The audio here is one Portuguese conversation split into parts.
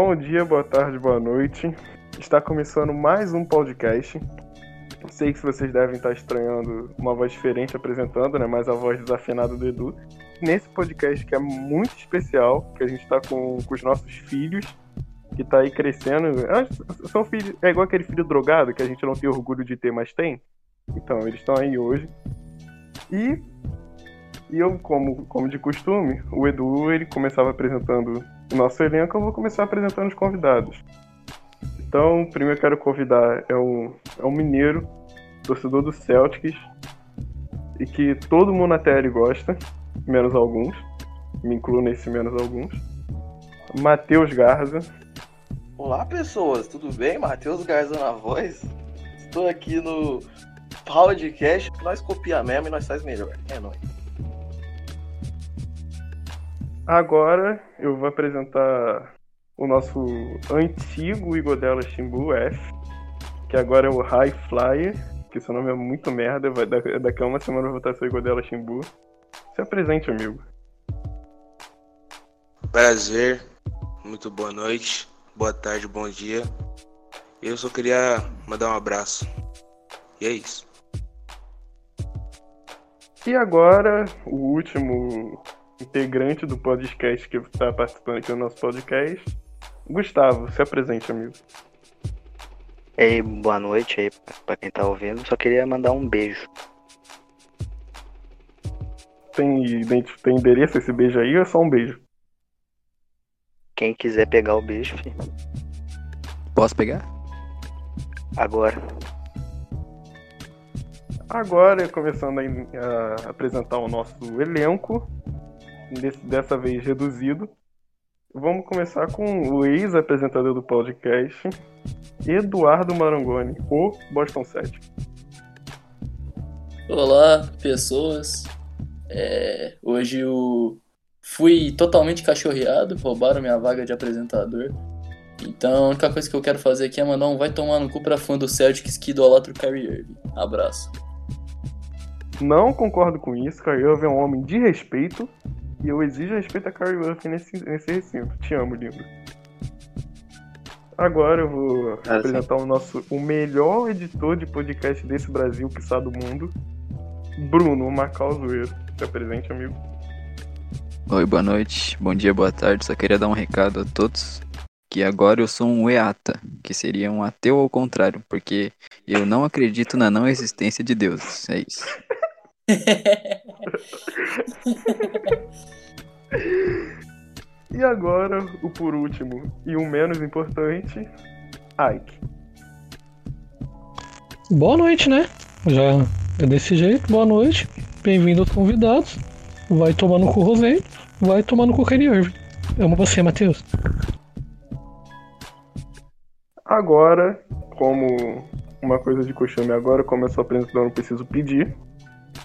Bom dia, boa tarde, boa noite. Está começando mais um podcast. Sei que vocês devem estar estranhando uma voz diferente apresentando, né? Mais a voz desafinada do Edu. Nesse podcast que é muito especial, que a gente está com, com os nossos filhos, que tá aí crescendo. Ah, são filhos, é igual aquele filho drogado que a gente não tem orgulho de ter, mas tem. Então, eles estão aí hoje. E, e eu, como, como de costume, o Edu ele começava apresentando nosso elenco, eu vou começar apresentando os convidados. Então, primeiro eu quero convidar é um, é um mineiro, torcedor do Celtics, e que todo mundo na TR gosta, menos alguns. Me incluo nesse menos alguns. Matheus Garza. Olá, pessoas, tudo bem? Matheus Garza na voz. Estou aqui no podcast. Nós copia mesmo e nós faz melhor. É nóis. Agora eu vou apresentar o nosso antigo Igodela Shimbu F, que agora é o High Flyer, que seu nome é muito merda, vai, daqui a uma semana eu vou estar seu Igodela Shimbu. Se apresente, amigo. Prazer, muito boa noite, boa tarde, bom dia. Eu só queria mandar um abraço. E é isso. E agora, o último integrante do podcast que está participando aqui do nosso podcast, Gustavo. Se apresente, amigo. Ei, boa noite aí pra quem tá ouvindo. Só queria mandar um beijo. Tem, tem endereço esse beijo aí ou é só um beijo? Quem quiser pegar o beijo, filho. Posso pegar? Agora. Agora, começando a, a apresentar o nosso elenco, desse, dessa vez reduzido. Vamos começar com o ex-apresentador do podcast, Eduardo Marangoni, o Boston 7. Olá, pessoas. É, hoje eu fui totalmente cachorreado, roubaram minha vaga de apresentador. Então a única coisa que eu quero fazer aqui é mandar um vai tomar no cu pra fã do Celtics que idolatra o Kyrie Irving. Abraço. Não concordo com isso, Kyrie Irving é um homem de respeito e eu exijo respeito a Kyrie Irving nesse, nesse recinto. Te amo, lindo. Agora eu vou ah, apresentar sim. o nosso o melhor editor de podcast desse Brasil, que está do mundo, Bruno o Macau Zoeiro. Se presente, amigo. Oi, boa noite, bom dia, boa tarde. Só queria dar um recado a todos que agora eu sou um EATA, que seria um ateu ao contrário, porque eu não acredito na não existência de Deus. É isso. e agora, o por último e o menos importante, Ike. Boa noite, né? Já é desse jeito, boa noite. Bem-vindo aos convidados. Vai tomar no cu Rosé, vai tomar no cu Kyrie Irving. Amo você, Matheus. Agora, como uma coisa de costume agora, como eu sou apresentador, não preciso pedir.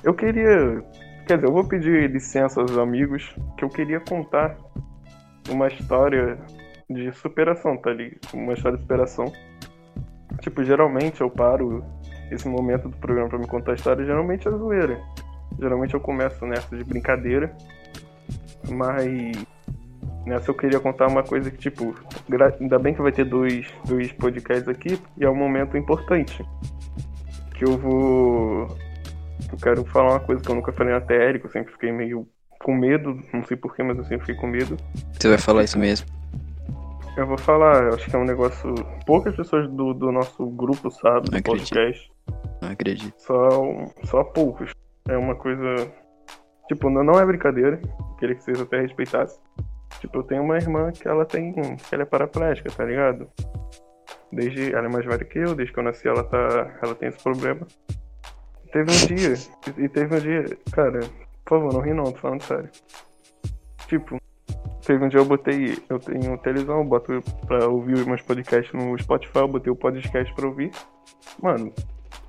Eu queria. Quer dizer, eu vou pedir licença aos amigos que eu queria contar uma história de superação, tá ali? Uma história de superação. Tipo, geralmente eu paro esse momento do programa para me contar a história, geralmente é zoeira. Geralmente eu começo nessa de brincadeira. Mas nessa eu queria contar uma coisa que, tipo, ainda bem que vai ter dois, dois podcasts aqui, e é um momento importante. Que eu vou eu quero falar uma coisa que eu nunca falei na TR, que eu sempre fiquei meio com medo, não sei porquê, mas eu sempre fiquei com medo. Você vai falar isso mesmo? Eu vou falar, eu acho que é um negócio. Poucas pessoas do, do nosso grupo sabem do podcast. Não acredito. Só, só poucos. É uma coisa. Tipo, não, não é brincadeira. Queria que vocês até respeitassem. Tipo, eu tenho uma irmã que ela tem. que ela é paraplégica, tá ligado? Desde. Ela é mais velha que eu, desde que eu nasci ela tá. Ela tem esse problema. Teve um dia, e teve um dia, cara, por favor, não ri não, tô falando sério. Tipo, teve um dia eu botei, eu tenho televisão, eu boto pra ouvir meus podcasts no Spotify, eu botei o podcast pra ouvir. Mano,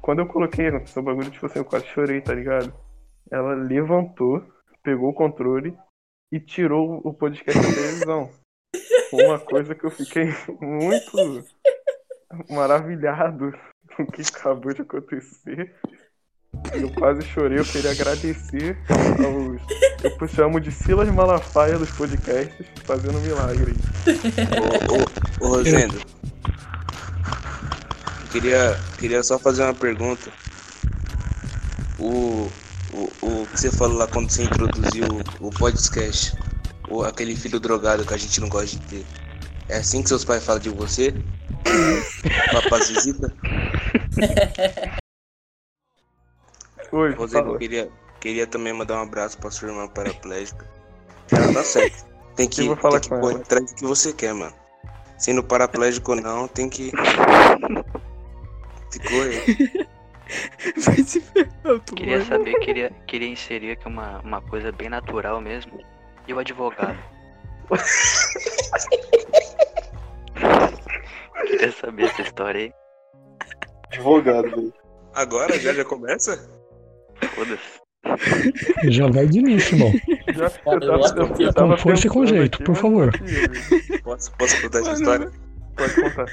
quando eu coloquei, aconteceu um bagulho, tipo assim, eu quase chorei, tá ligado? Ela levantou, pegou o controle e tirou o podcast da televisão. Uma coisa que eu fiquei muito maravilhado com o que acabou de acontecer. Eu quase chorei, eu queria agradecer aos. Eu chamo de Silas Malafaia dos podcasts, fazendo um milagre. Ô, ô, ô Rosendo. Eu queria, queria só fazer uma pergunta. O, o, o que você falou lá quando você introduziu o, o podcast, o, aquele filho drogado que a gente não gosta de ter. É assim que seus pais falam de você? Visita? Oi, eu fala. queria, queria também mandar um abraço pra sua irmã paraplégica. Ela tá certo. Tem que, Eu vou falar tem que ela. atrás do que você quer, mano. Sendo paraplégico ou não, tem que. Que correr. Vai se ferrar, Queria saber, queria, queria inserir aqui uma, uma coisa bem natural mesmo. E o advogado? queria saber essa história aí. Advogado, velho. Agora já já começa? Foda-se. Já vai de início, irmão. Já, Cara, eu eu acho tava, que eu eu- tava Com força e com jeito, por mas favor. Posso, posso contar essa Mano, história? Pode contar.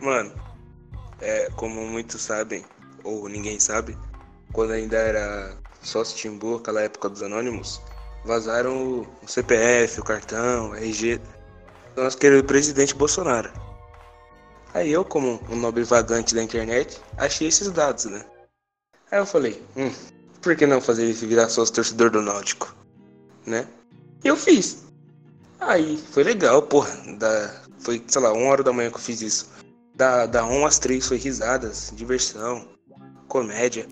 Mano, é, como muitos sabem, ou ninguém sabe, quando ainda era sócio Timbu, aquela época dos anônimos, vazaram o, o CPF, o cartão, o RG do nosso querido presidente Bolsonaro. Aí eu, como um nobre vagante da internet, achei esses dados, né? Aí eu falei, hum, por que não fazer ele virar sócio torcedor do Náutico? Né? E eu fiz. Aí, foi legal, porra. Da, foi, sei lá, uma hora da manhã que eu fiz isso. Da, da 1 às 3 foi risadas, diversão, comédia.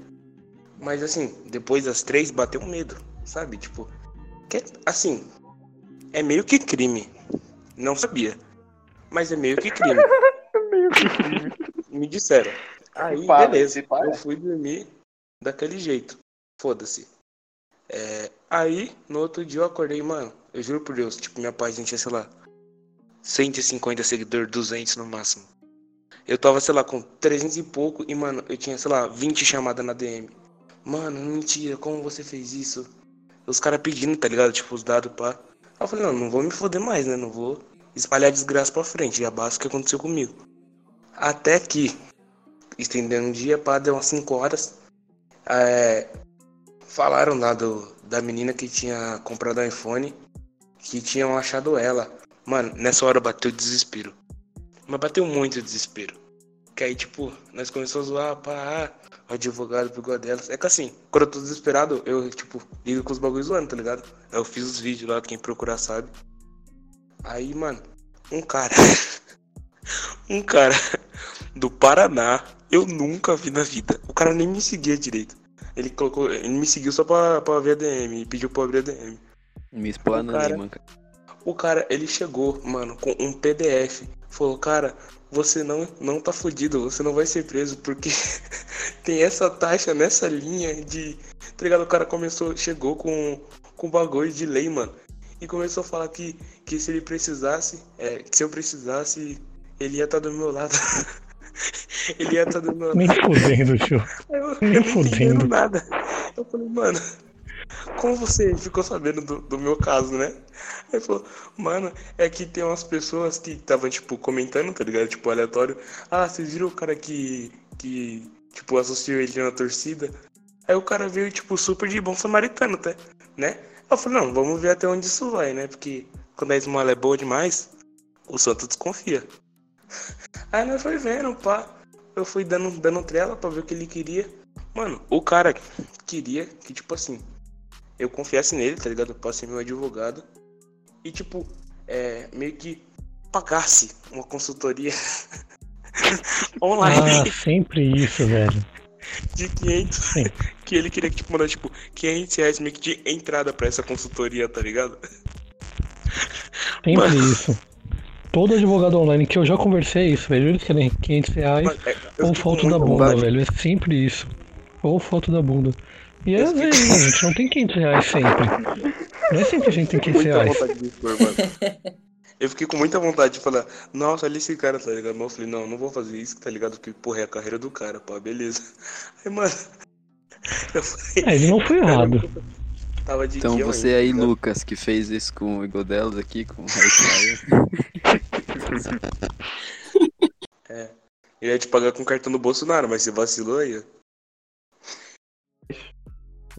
Mas assim, depois das 3 bateu um medo, sabe? Tipo, que, assim, é meio que crime. Não sabia. Mas é meio que crime. Me disseram. Aí, Para, beleza. Eu fui dormir daquele jeito. Foda-se. É, aí, no outro dia eu acordei, mano. Eu juro por Deus, tipo, minha página tinha, sei lá, 150 seguidores, 200 no máximo. Eu tava, sei lá, com 300 e pouco e, mano, eu tinha, sei lá, 20 chamadas na DM. Mano, mentira, como você fez isso? Os caras pedindo, tá ligado? Tipo, os dados, pá. Aí eu falei, não, não vou me foder mais, né? Não vou espalhar desgraça pra frente. Já basta o que aconteceu comigo. Até que, estendendo um dia, pá, deu umas 5 horas. É, falaram lá do, da menina que tinha comprado o iPhone, que tinham achado ela. Mano, nessa hora bateu desespero. Mas bateu muito desespero. Que aí, tipo, nós começamos a zoar, pá, o advogado pegou delas. É que assim, quando eu tô desesperado, eu, tipo, ligo com os bagulhos zoando, tá ligado? Eu fiz os vídeos lá, quem procurar sabe. Aí, mano, um cara. um cara do Paraná, eu nunca vi na vida. O cara nem me seguia direito. Ele colocou. Ele me seguiu só pra, pra ver a DM e pediu pra abrir a DM. Me explana Cara. ali, manca. O cara, ele chegou, mano, com um PDF. Falou, cara, você não, não tá fudido, você não vai ser preso, porque tem essa taxa nessa linha de. Tá ligado? O cara começou, chegou com, com bagulho de lei, mano. E começou a falar que, que se ele precisasse, é, que se eu precisasse, ele ia estar do meu lado. ele ia estar do meu lado. Nem fudendo, tio. Eu, Nem eu fudendo. nada. Eu falei, mano, como você ficou sabendo do, do meu caso, né? Aí ele falou, mano, é que tem umas pessoas que estavam, tipo, comentando, tá ligado? Tipo, aleatório. Ah, vocês viram o cara que, que tipo, associou ele na torcida? Aí o cara veio, tipo, super de bom samaritano, tá? Né? Eu falei, não, vamos ver até onde isso vai, né? Porque quando a esmola é boa demais, o santo desconfia. Aí nós foi vendo, pá. Eu fui dando, dando trela pra ver o que ele queria. Mano, o cara queria que, tipo assim, eu confiasse nele, tá ligado? Pra ser meu advogado. E, tipo, é, meio que pagasse uma consultoria online Ah, sempre isso, velho. de 500. Sim. Que ele queria que, tipo, mandar, tipo, 500 reais meio que de entrada pra essa consultoria, tá ligado? Sempre Mano. isso. Todo advogado online que eu já conversei é isso, velho. Eles querem 500 reais é, ou foto da bunda, vontade. velho. É sempre isso. Ou foto da bunda. E às vezes, a gente não tem 500 reais sempre. Não é sempre a gente tem 500 muita reais. Eu fiquei com muita vontade de falar, nossa, olha esse cara, tá ligado? Mas eu falei, não, não vou fazer isso, tá ligado? Porque, porra, é a carreira do cara, pá, beleza. Aí, mano, eu falei, É, ele não foi errado. Tava de Então você aí, tá ligado? Lucas, que fez isso com o Igodelos aqui, com o Raikkonen. Eu ia te pagar com o cartão do Bolsonaro, mas você vacilou aí, ó.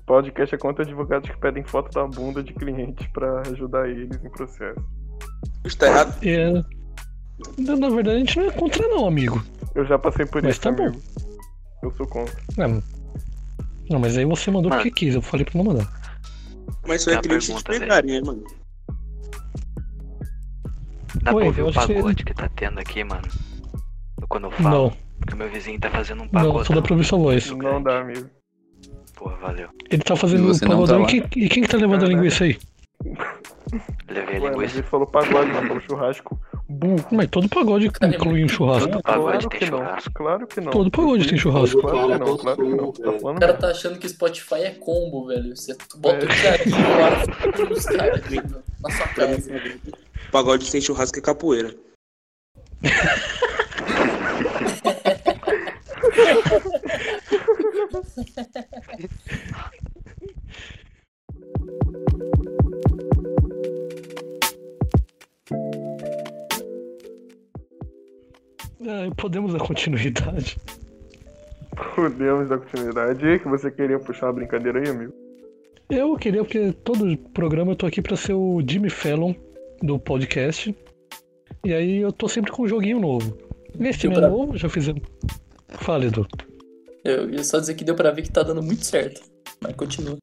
Podcast é contra advogados que pedem foto da bunda de clientes pra ajudar eles em processo. Isso tá errado. É... Na na verdade, a gente não é contra, não, amigo. Eu já passei por Mas isso, tá bom. amigo. Eu sou contra. Não, não, mas aí você mandou Mano. porque quis, eu falei pra não mandar. Mas isso aí é pergunta, pegarem, né, mano? Oi, Dá pra ouvir eu o acho que- pagode que tá tendo aqui, mano? Quando eu falo, Não, porque o meu vizinho tá fazendo um não, pagodão. só dá pra ouvir sua voz. Não dá, amigo. Porra, valeu. Ele tá fazendo um não pagodão tá e, quem, e quem que tá levando a Caralho. linguiça aí? Levei a Ué, mas linguiça. ele falou pagode, não falou churrasco. Burro. Mas todo pagode Cara, inclui um churrasco. Todo pagode claro tem que não. churrasco. Claro que não. Todo pagode tem churrasco. Claro que não, claro que não. Tá O cara tá achando que Spotify é combo, velho. Você bota É. o carinho lá nos caras na sua casa. Pagode sem churrasco é capoeira. Ah, podemos dar continuidade. Podemos dar continuidade. E que você queria puxar uma brincadeira aí, amigo? Eu queria, porque todo programa eu tô aqui pra ser o Jimmy Fallon do podcast. E aí eu tô sempre com um joguinho novo. É pra- novo, já fizemos. Fala, Edu. Eu ia só dizer que deu pra ver que tá dando muito certo. Mas continua.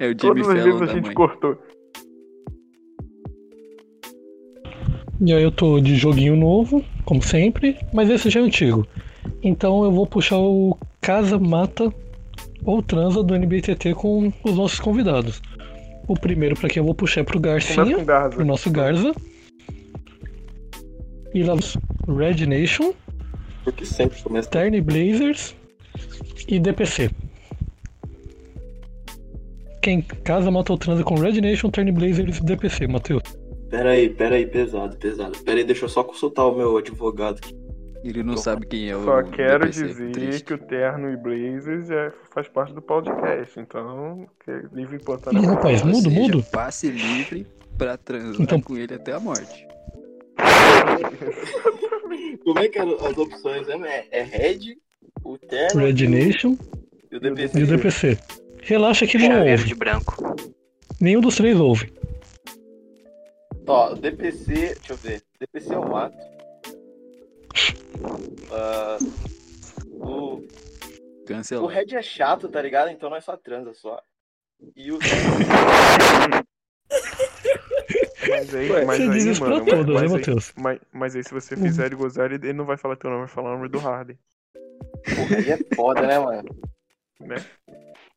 É o Jimmy Todas as vezes Fallon a da gente mãe. cortou. E aí eu tô de joguinho novo, como sempre, mas esse já é antigo. Então eu vou puxar o Casa Mata ou Transa do NBTT com os nossos convidados. O primeiro pra quem eu vou puxar é pro Garcinha, pro nosso Garza. E lá Red Nation, Porque sempre começa. Tern Blazers e DPC. Quem casa mata ou transa com Red Nation, Tern Blazers e DPC, Matheus. Pera aí, pera aí, pesado, pesado. Pera aí, deixa eu só consultar o meu advogado aqui. Ele não sabe quem é o Só quero DPC, dizer triste. que o Terno e Blazers é, faz parte do podcast, então que é livre e Ih, rapaz, mudo, seja, mudo. Passe livre pra transar Então- com ele até a morte. Como é que eram as opções? né? É, é Red, o Terno Red Nation e o DPC. e o DPC. Relaxa que não ouve. de branco. Nenhum dos três ouve. Ó, DPC, deixa eu ver. DPC eu mato. Ah, o, o Cancelado. Red é chato, tá ligado? Então nós só transa só. E o Mas aí, Ué, mas aí, mano, todos, né, mas, aí, Matheus? mas, mas aí se você fizer ele gozar, ele ele não vai falar teu nome, vai falar o nome do Harden. porra, aí é foda, né, mano?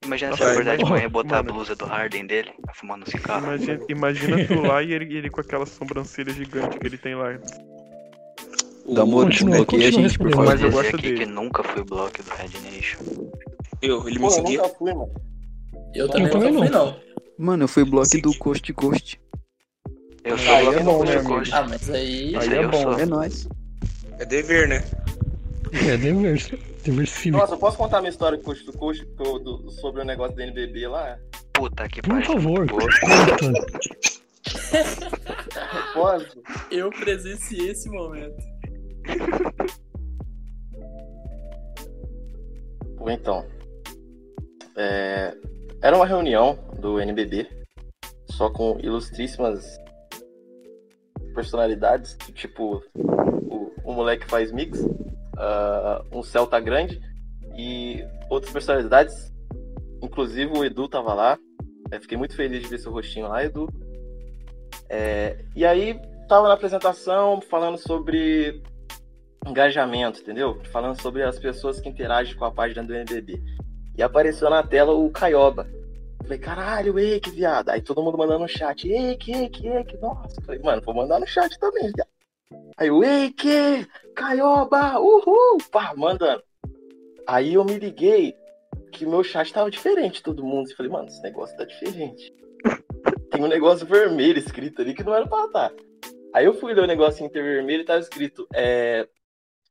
Imagina se eu acordar de manhã e botar a mano. blusa do Harden dele, fumando um cigarro. Imagina, imagina tu lá e ele, ele com aquela sobrancelha gigante que ele tem lá. Dá uma Continua, desbloqueia a gente, por favor. Mas eu gosto aqui dele. que nunca fui bloco do Red Nation. Eu, ele me Pô, eu nunca fui, mano. Eu também também nunca fui, não. não. Mano, eu fui bloco do Coast Coast. Eu sou Aí bloco é bom, do né, Coast to Coast. Ah, mas aí. Aí aí é eu bom, sou. É nóis. É dever, né? É dever, Nossa, eu posso contar minha história com o Coach sobre o negócio do NBB lá? Puta que Por pariu. favor, Boa. conta. Posso? Eu presenciei esse momento. Pô, então. É, Era uma reunião do NBB, só com ilustríssimas personalidades, tipo, o, o moleque faz mix, ah, um Celta grande e outras personalidades, inclusive o Edu tava lá. Eu fiquei muito feliz de ver seu rostinho lá, Edu. É, e aí, tava na apresentação falando sobre engajamento, entendeu? Falando sobre as pessoas que interagem com a página do NBB. E apareceu na tela o Caioba. Falei, caralho, ei, que viado. Aí todo mundo mandando no chat, ei, que, que, que, nossa. Falei, mano, vou mandar no chat também, viado. Aí o ei, que, Caioba, uhul, pá, mandando. Aí eu me liguei que meu chat tava diferente todo mundo. E falei, mano, esse negócio tá diferente. Tem um negócio vermelho escrito ali que não era pra estar. Aí eu fui ler o negocinho intervermelho e tava escrito, é,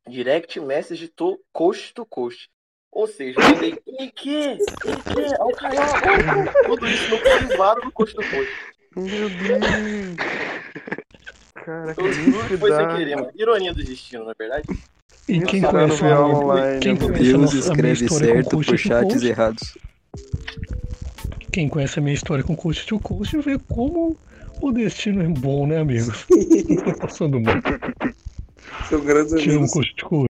direct message to coast to coast. Ou seja, eu mandei, e que? E o Caioba, tudo isso no privado do coast to coast. Meu Deus! Cara, que foi sem querer, mano. Ironia do destino, na verdade. E quem Tá conhece, a- online, quem conhece Deus escreve história com certo por chats errados. Quem conhece a minha história com coach to coach vê como o destino é bom, né, amigos? Não tô passando mal. São grandes Tira um amigos. coach to coach.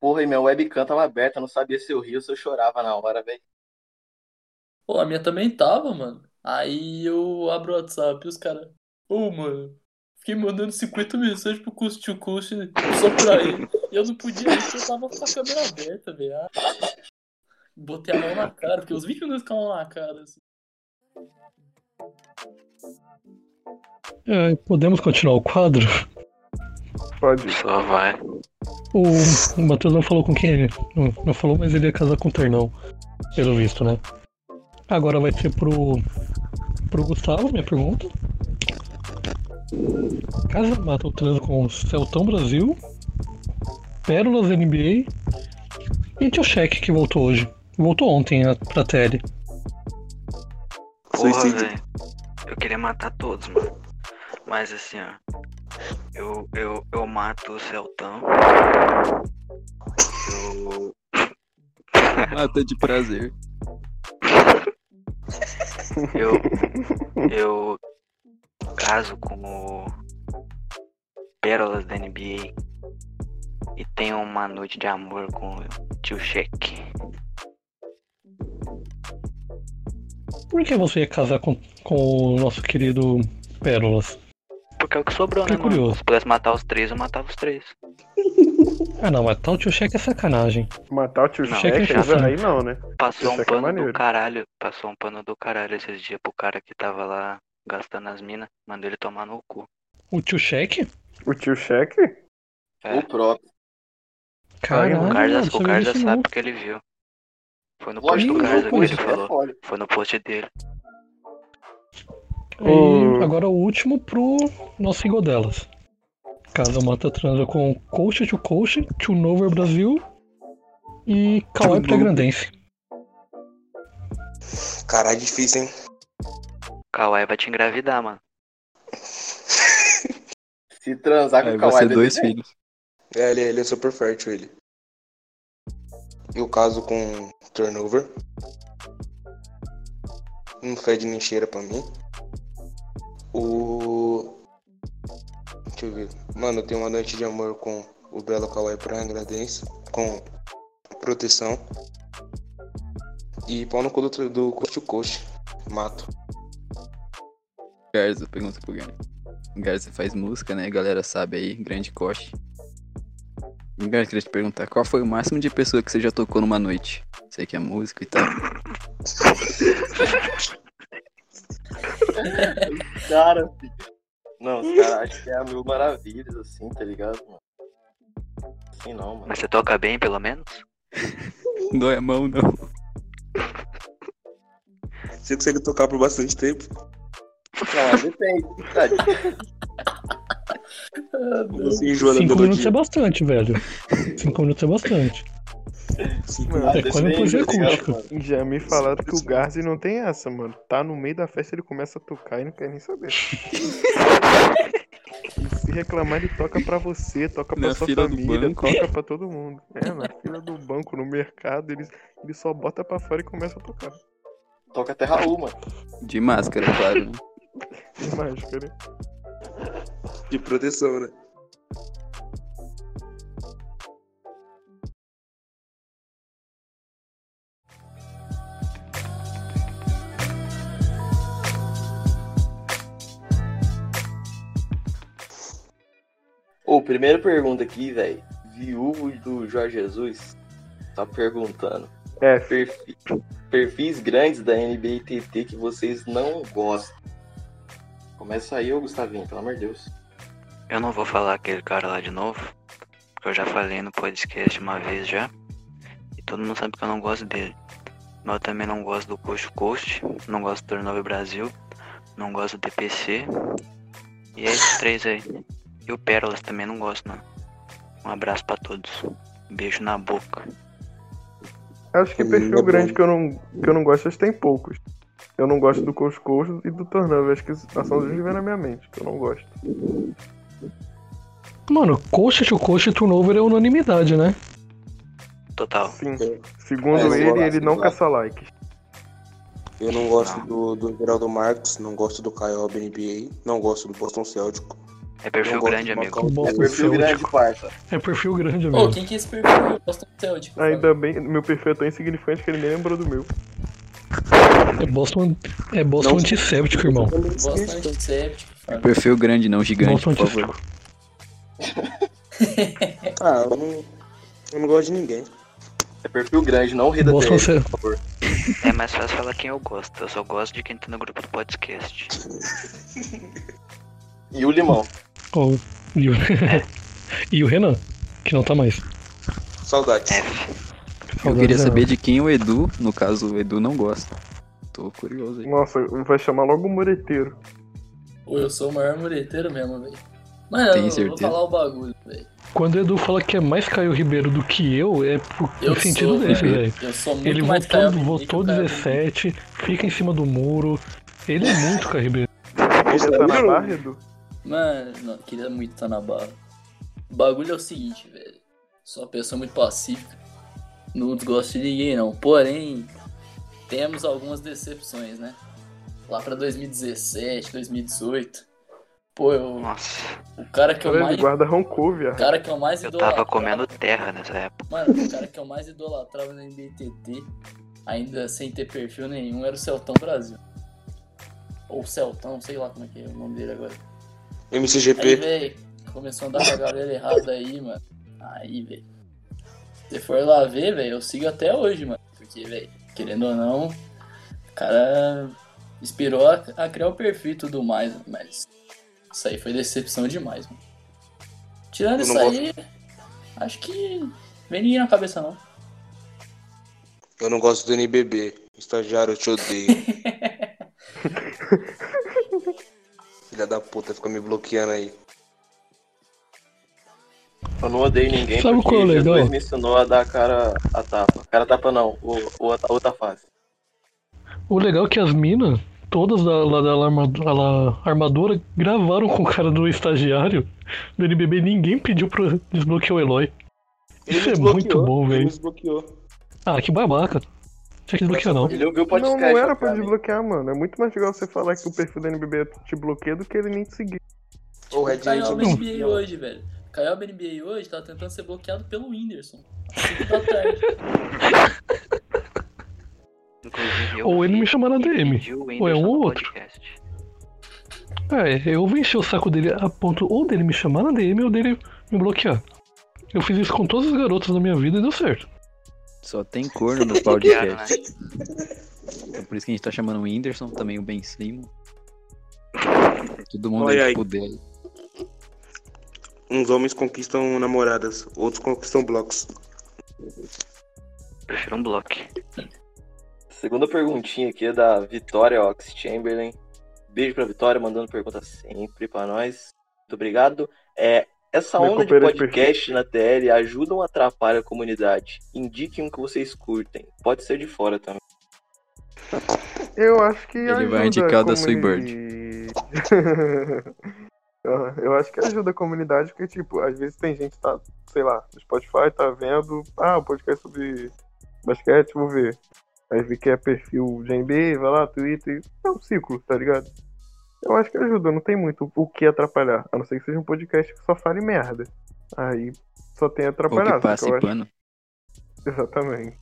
Porra, e minha webcam tava aberta, eu não sabia se eu ria ou se eu chorava na hora, velho. Pô, a minha também tava, mano. Aí eu abro o WhatsApp e os caras. Ô, mano, fiquei mandando 50 mensagens pro custo to custo só pra ele. E eu não podia ir porque eu tava com a câmera aberta, velho. Ah, Botei a mão na cara, porque os 20 minutos com a mão na cara, assim. É, podemos continuar o quadro? Pode. Só vai. O, o Matheus não falou com quem ele. Não, não falou, mas ele ia casar com o Ternão. Pelo visto, né? Agora vai ser pro. pro Gustavo, minha pergunta. Casa mata o transo com Celtão Brasil, Pérolas NBA e Tio Cheque que voltou hoje. Voltou ontem a- pra tele. Porra, velho. Eu queria matar todos, mano. Mas assim, ó. Eu, eu, eu mato o Celtão. Eu. Mata de prazer. Eu. Eu. Caso com o. Pérolas da NBA. E tenho uma noite de amor com o tio Cheque. Por que você ia casar com, com o nosso querido Pérolas? Porque é o que sobrou, Fiquei né, mano? curioso. Se pudesse matar os três, eu matava os três. Ah não, mas tal Tio Cheque é sacanagem. Matar o tio Não, Cheque, cheque é fofo. aí não, né? Passou Isso um é pano do maneiro. caralho. Passou um pano do caralho esses dias pro cara que tava lá gastando as minas. Mandou ele tomar no cu. O Tio Cheque? O tio Cheque? É. O próprio. Caralho, o Garza, o disso sabe não. porque ele viu. Foi no post do que Garza que ele é falou. Foi no post dele. O- E agora o último pro nosso Igodelas. Casa Mata transa com Coach to Coach, Tio Nover Brasil e Kawhi Pré-Grandense. Caralho, difícil, hein? Kawhi vai te engravidar, mano. Se transar com Aí o Kawhi, vai dois ter bem. filhos. É, ele, ele é super fértil, ele. E o caso com turnover. Não fede nem cheira pra mim. O. Deixa eu ver. Mano, eu tenho uma noite de amor com o Belo Kawhi pra Grandense. Com proteção. E pau no cu do, do coach to coach. Mato. Garza, pergunta pro Garza. Garza faz música, né? A galera sabe aí, grande corte. Garza, queria te perguntar, qual foi o máximo de pessoa que você já tocou numa noite? Sei que é música e tal. Cara, filho. Não, os caras acham que é a mil maravilhas, assim, tá ligado, mano? Assim não, mano. Mas você toca bem, pelo menos? Dói a mão, não. Você consegue tocar por bastante tempo? Não, mas depende. Você enjoa Cinco minutos melodia. é bastante, velho. Cinco minutos é bastante. Mano, Ah, É quase tá ligado, acústica. mano? já me falaram que o Garzi não tem essa, mano. Tá no meio da festa, ele começa a tocar e não quer nem saber. E se reclamar, ele toca pra você, toca pra Na sua família, toca pra todo mundo. É, na fila do banco, no mercado, ele, ele só bota pra fora e começa a tocar. Toca até Raul, mano. De máscara, claro, Que mágica, né? De proteção, né? Ô, primeira pergunta aqui, velho. Viúvo do Jorge Jesus tá perguntando. É, Perfi- Perfis grandes da NBA e TT que vocês não gostam. Começa aí, ô Gustavinho, pelo amor de Deus. Eu não vou falar aquele cara lá de novo. Porque eu já falei no podcast uma vez já. E todo mundo sabe que eu não gosto dele. Mas eu também não gosto do Coast Coast. Não gosto do Turnover Brasil. Não gosto do DPC. E é esses três aí. E o Pérolas também não gosto, não. Um abraço pra todos. Beijo na boca. acho que Hum, perfil é grande que eu, não, que eu não gosto, acho que tem poucos. Eu não gosto do Coach Coach e do Turnover, acho que são os que vem na minha mente, que eu não gosto. Mano, Coach to Coach e Turnover é unanimidade, né? Total. Sim. Segundo É, ele, ele não caça likes. Eu não gosto Não. do, do Geraldo Marques, não gosto do Caio NBA, não gosto do Boston Celtic. É perfil grande, amigo. É Boston perfil Celtic. grande, parça. É perfil grande, Ô, amigo. quem que é esse perfil? Eu gosto do Celtic. por Ainda bem, meu perfil é tão insignificante que ele nem lembrou do meu. É Boston, é Boston Não- antisséptico, irmão. Gosto antisséptico. É perfil grande, não gigante, Boston por favor. antisséptico. Ah, eu não, eu não gosto de ninguém. É perfil grande, não ri da Boston Celtic. por favor. É mais fácil falar quem eu gosto. Eu só gosto de quem tá no grupo do podcast. E o limão. Ó, e, o... e o Renan, que não tá mais. Saudades. F. Eu queria saber de quem o Edu, no caso, o Edu não gosta. Tô curioso aí. Nossa, vai chamar logo o mureteiro. Pô, eu sou o maior mureteiro mesmo, velho. Mano, Tem eu vou certeza? falar o bagulho, velho. Quando o Edu fala que é mais Caio Ribeiro do que eu, é por, Eu no sentido sou, desse, velho. velho. Eu sou muito Ele mais votou, Caio votou Caio 17, fica em cima do muro. Ele é muito Caio Ribeiro. Ele tá na barra, Edu? Mano, não, queria muito estar na barra. O bagulho é o seguinte, velho. Sou uma pessoa muito pacífica. Não desgosto de ninguém, não. Porém, temos algumas decepções, né? Lá pra 2017, 2018. Pô, eu, Nossa, o cara que eu Ele mais. guarda rancor, O cara que eu mais eu idolatrava. tava comendo terra nessa época. Mano, o cara que eu mais idolatrava na NBTT, ainda sem ter perfil nenhum, era o Celtão Brasil. Ou Celtão, sei lá como é que é o nome dele agora. Aí, MCGP. velho, começou a andar com a galera errada aí, mano. Aí, velho. Se for lá ver, velho, eu sigo até hoje, mano. Porque, velho, querendo ou não, o cara inspirou a, a criar o perfil e tudo mais, mas isso aí foi decepção demais, mano. Tirando isso não aí, acho que vem ninguém na cabeça, não. Eu não gosto do NBB. Estagiário, eu te odeio. Filha da puta, fica me bloqueando aí. Eu não odeio ninguém Sabe porque qual é o legal? Jesus me ensinou a dar a cara a tapa. Cara a tapa não, o, o, a outra face. O legal é que as minas, todas da, lá da armadura, lá, armadura, gravaram com o cara do estagiário do NBB. Ninguém pediu pra desbloquear o Eloy. Isso me é muito bom, ele velho. desbloqueou. Ah, que babaca. Tinha que desbloquear não. Ele ouviu o Não, podcast. não era pra cara. desbloquear, mano. É muito mais legal você falar que o perfil da NBB te bloqueia do que ele nem te seguir. Red Caiu Red, a NBA hoje, velho. Caiu a NBA hoje, tá tentando ser bloqueado pelo Whindersson. Às 5 da tarde. Inclusive, eu Ou ele me chamar na DM. Ou é um ou outro. podcast. É, eu venci o saco dele a ponto ou dele me chamar na DM ou dele me bloquear. Eu fiz isso com todas as garotas da minha vida e deu certo. Só tem corno no podcast. Então por isso que a gente tá chamando o Whindersson, também o Ben Simon. Todo mundo Olha aí aí. que puder. Uns homens conquistam namoradas, outros conquistam blocos. Prefiro um bloco. Segunda perguntinha aqui é da Vitória Ox Chamberlain. Beijo pra Vitória, mandando pergunta sempre pra nós. Muito obrigado. É, essa Me onda de coopera de podcast na TL ajuda ou atrapalha a comunidade? Indiquem um que vocês curtem. Pode ser de fora também. Eu acho que Ele ajuda vai indicar a o da comuni- Eu- Eu acho que ajuda a comunidade, porque, tipo, às vezes tem gente que tá, sei lá, no Spotify, tá vendo, ah, o podcast sobre basquete, vou ver. Aí vê que é perfil GMB, vai lá, Twitter, é um ciclo, tá ligado? Eu acho que ajuda, não tem muito o que atrapalhar, a não ser que seja um podcast que só fale merda. Aí só tem a Ou que eu passe acho- pano. Exatamente.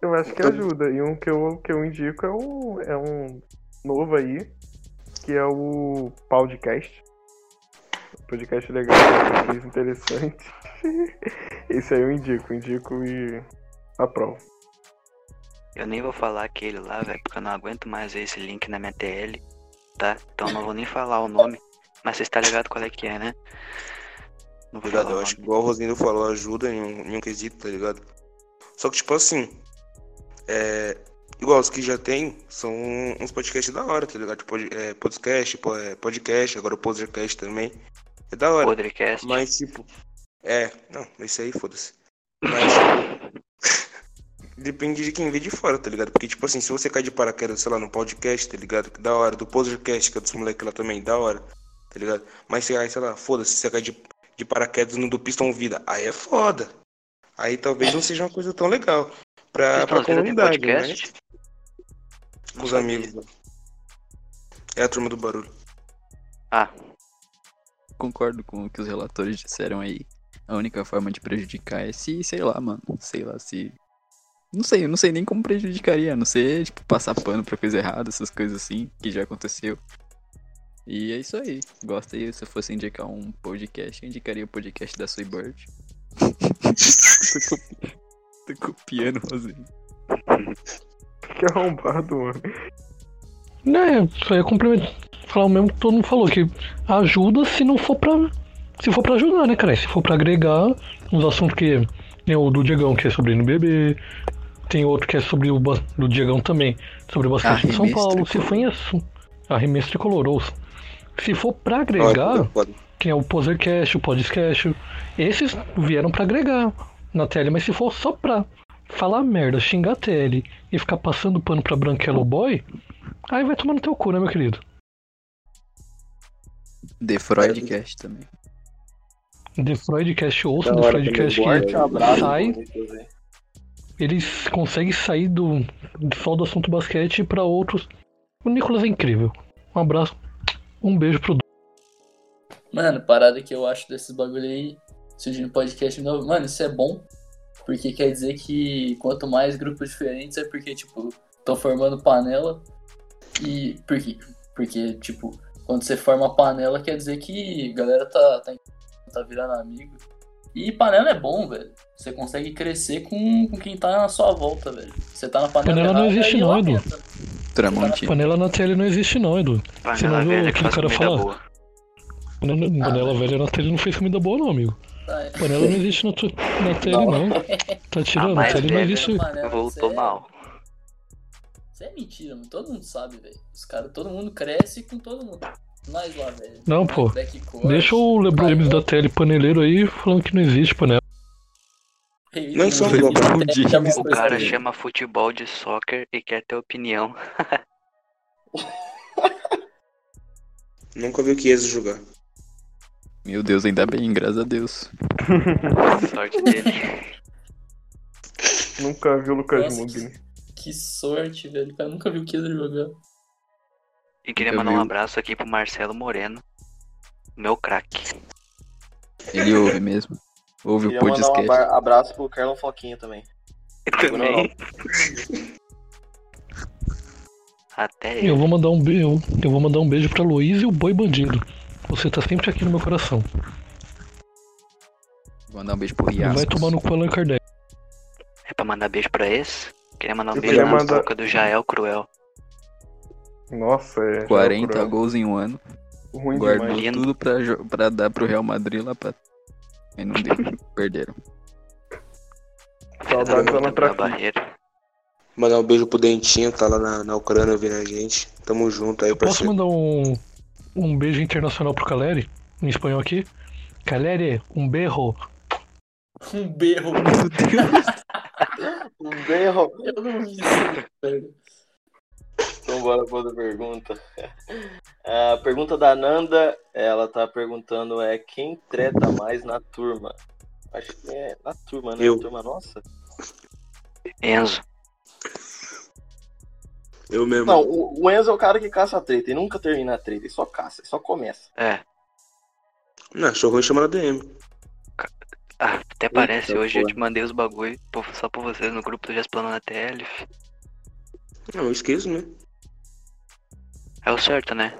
Eu acho que ajuda. E um que eu, que eu indico é um, é um novo aí, que é o Podcast. Podcast legal, interessante. Esse aí eu indico, indico e aprovo. Eu nem vou falar aquele lá, velho, porque eu não aguento mais ver esse link na minha TL, tá? Então eu não vou nem falar o nome, mas vocês tá ligado qual é que é, né? Não vou Ligado? falar Eu acho que igual o Rosendo falou, ajuda em um, em um quesito, tá ligado? Só que, tipo assim, é, igual os que já tem, são uns podcasts da hora, tá ligado? Tipo, é, podcast, po- é, podcast, agora o Podercast também. É da hora. Podcast. Mas, tipo, é, não, esse aí, foda-se. Mas, tipo, depende de quem vê de fora, tá ligado? Porque, tipo assim, se você cai de paraquedas, sei lá, no podcast, tá ligado? Que da hora, do Podercast, que é dos moleques lá também, da hora, tá ligado? Mas se aí, sei lá, foda-se, você cai de, de paraquedas no do Pistão Vida, aí é foda. Aí talvez não seja uma coisa tão legal pra, pra Pistons Vida tem comunidade, né? podcast? Com os amigos. É a turma do barulho. Ah, Concordo com o que os relatores disseram aí. A única forma de prejudicar é se, sei lá, mano. Sei lá, se. Não sei, eu não sei nem como prejudicaria, a não ser, tipo, passar pano pra coisa errada, essas coisas assim, que já aconteceu. E é isso aí. Gosta aí, se eu fosse indicar um podcast, eu indicaria o podcast da Soy Tô copiando, Rosinho. Que arrombado, mano. Né, só ia complementar. Falar o mesmo que todo mundo falou, que ajuda se não for pra. Se for pra ajudar, né, cara? Se for pra agregar uns assuntos que. Tem o do Diegão, que é sobre NBB. Tem outro que é sobre o do Diegão também, sobre o basquete de São Paulo. Se for em assunto. Arremesso tricolor, ouça. Se for pra agregar, foda. que é o Posercast, o Podcast, esses vieram pra agregar na tele, mas se for só pra falar merda, xingar a tele e ficar passando pano pra Branquelo Boy, aí vai tomar no teu cu, né, meu querido? The Freudcast também. The Freudcast ouça, The Freudcast que abraço, sai, eles conseguem sair do só do assunto basquete pra outros. O Nicolas é incrível. Um abraço, um beijo pro Mano, parada que eu acho desses bagulho aí, surgindo podcast novo, mano, isso é bom. Porque quer dizer que quanto mais grupos diferentes é porque, tipo, estão formando panela. E. Por quê? Porque, tipo, quando você forma panela, quer dizer que a galera tá, tá, tá virando amigo. E panela é bom, velho. Você consegue crescer com, com quem tá na sua volta, velho. Você tá na panela. Panela não errada, existe aí não, Edu. lamenta. Tramontina. Panela na tele não existe não, Edu. Você panela não viu velha que aquele faz cara falar? boa. Panela, panela velha na tele não fez comida boa não, amigo. Tá, é. Panela não existe na, tu- na tele, não. Tá A tirando, na mais tele não existe. Panela, Voltou cê- mal. Isso é mentira, mano. Todo mundo sabe, velho. Os caras, todo mundo cresce com todo mundo. Nós lá, velho. Não, pô. Backcourt, Deixa o LeBron James da tele paneleiro aí falando que não existe panela. Não ei, LeBron James. O cara chama futebol de soccer e quer ter opinião. Nunca vi o Chiesa jogar. Meu Deus, ainda bem, graças a Deus. Sorte dele. Nunca vi o Lucas Nossa, Mugni. Que sorte, velho. O cara nunca viu o Kida jogar. E queria Eu mandar vi um abraço aqui pro Marcelo Moreno. Meu craque. Ele ouve mesmo. Ouve o Queria mandar um podcast. abra- abraço pro Carlão Foquinha também. Também. Até Eu ele. vou mandar um beijo. Eu vou mandar um beijo pra Luiz e o Boi Bandido. Você tá sempre aqui no meu coração. Vou mandar um beijo pro Não vai Riascos. tomar no cu Allan Kardec. É pra mandar beijo pra esse? Queria mandar um Eu beijo na mandar- boca do Jael Cruel. Nossa, é. 40 cruel. gols em um ano. Ruim Guardou demais. Tudo pra, pra dar pro Real Madrid lá pra. Aí não deu. Perderam. Saudades da Quebrou a Lantrafi. barreira. Mandar um beijo pro Dentinho, tá lá na, na Ucrânia ouvindo a gente. Tamo junto aí, Posso parceiro. mandar um, um beijo internacional pro Caleri? Em espanhol aqui? Caleri, um berro. Um berro. Um berro. Eu não vi isso. Então bora pra outra pergunta. A pergunta da Nanda, ela tá perguntando é quem treta mais na turma? Acho que é na turma, né? Eu. Na turma nossa. Enzo. Eu mesmo. Não, o, o Enzo é o cara que caça a treta e nunca termina a treta, ele só caça, ele só começa. É. Não, achou ruim chamar na DM. Ah, até parece, hoje eu te mandei os bagulho só pra vocês no grupo do Já Explanou na TL. Não, eu esqueço, né? É o certo, né?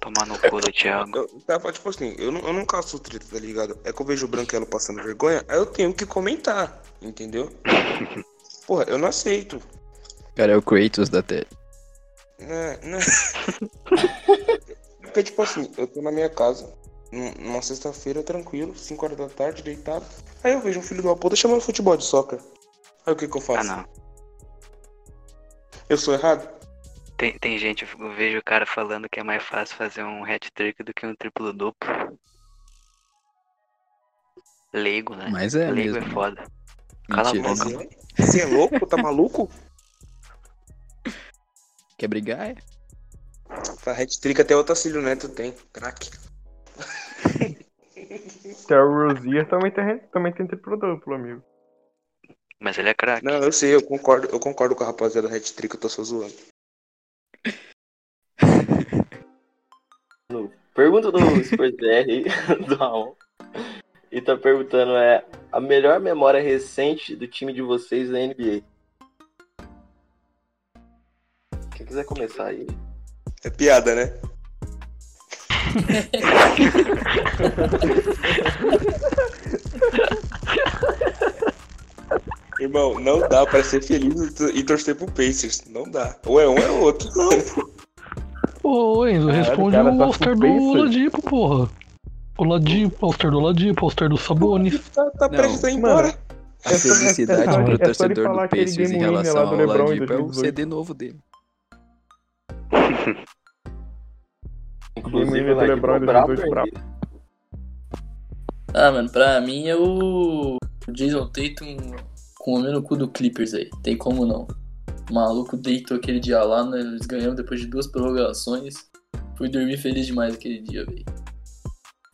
Tomar no cu do Thiago. Eu, tava, tipo assim, eu não, eu não caço treta, tá ligado? É que eu vejo o Branquelo passando vergonha, aí eu tenho que comentar, entendeu? Porra, eu não aceito. Cara, é o Kratos da tele. Né, né? Porque, tipo assim, eu tô na minha casa, num- numa sexta-feira, tranquilo, 5 horas da tarde, deitado. Aí eu vejo um filho de uma puta chamando futebol de soccer. Aí o que que eu Ah, faço? não. Eu sou errado? Tem, tem gente, eu vejo o cara falando que é mais fácil fazer um hat-trick do que um triplo duplo. Leigo, né? Mas é Leigo mesmo. é foda. Cala a Mentira. boca. Mas é? Você é louco? Tá maluco? Quer brigar? É? Tá hat-trick até o Otacílio Neto tem. Craque. Terry Rozier também tem, também tem triplo duplo, amigo. Mas ele é craque. Não, eu sei, eu concordo, eu concordo com a rapaziada hat-trick, eu tô só zoando. Pergunta do Spurs BR, do Raon. E tá perguntando, é a melhor memória recente do time de vocês da NBA? Quem quiser começar aí. É piada, né? Irmão, não dá pra ser feliz e torcer pro Pacers. Não dá. Ou é um, é outro. Ô, Enzo, responde o cara o tá com do. Oladipo, porra. Oladipo, All-Star do Oladipo, All-Star do Sabonis. Tá, tá Não, prestes a ir embora. mano. A felicidade é pro é torcedor do Pacers em relação ao Oladipo é o 2018. CD novo dele. Inclusive, Game o Ladipo LeBron de brabo 22 ainda. brabo. Ah, mano, pra mim é o o Jason Tatum com o no cu do Clippers aí. Tem como não. O maluco deitou aquele dia lá, né? eles ganhamos depois de duas prorrogações. Fui dormir feliz demais aquele dia, velho.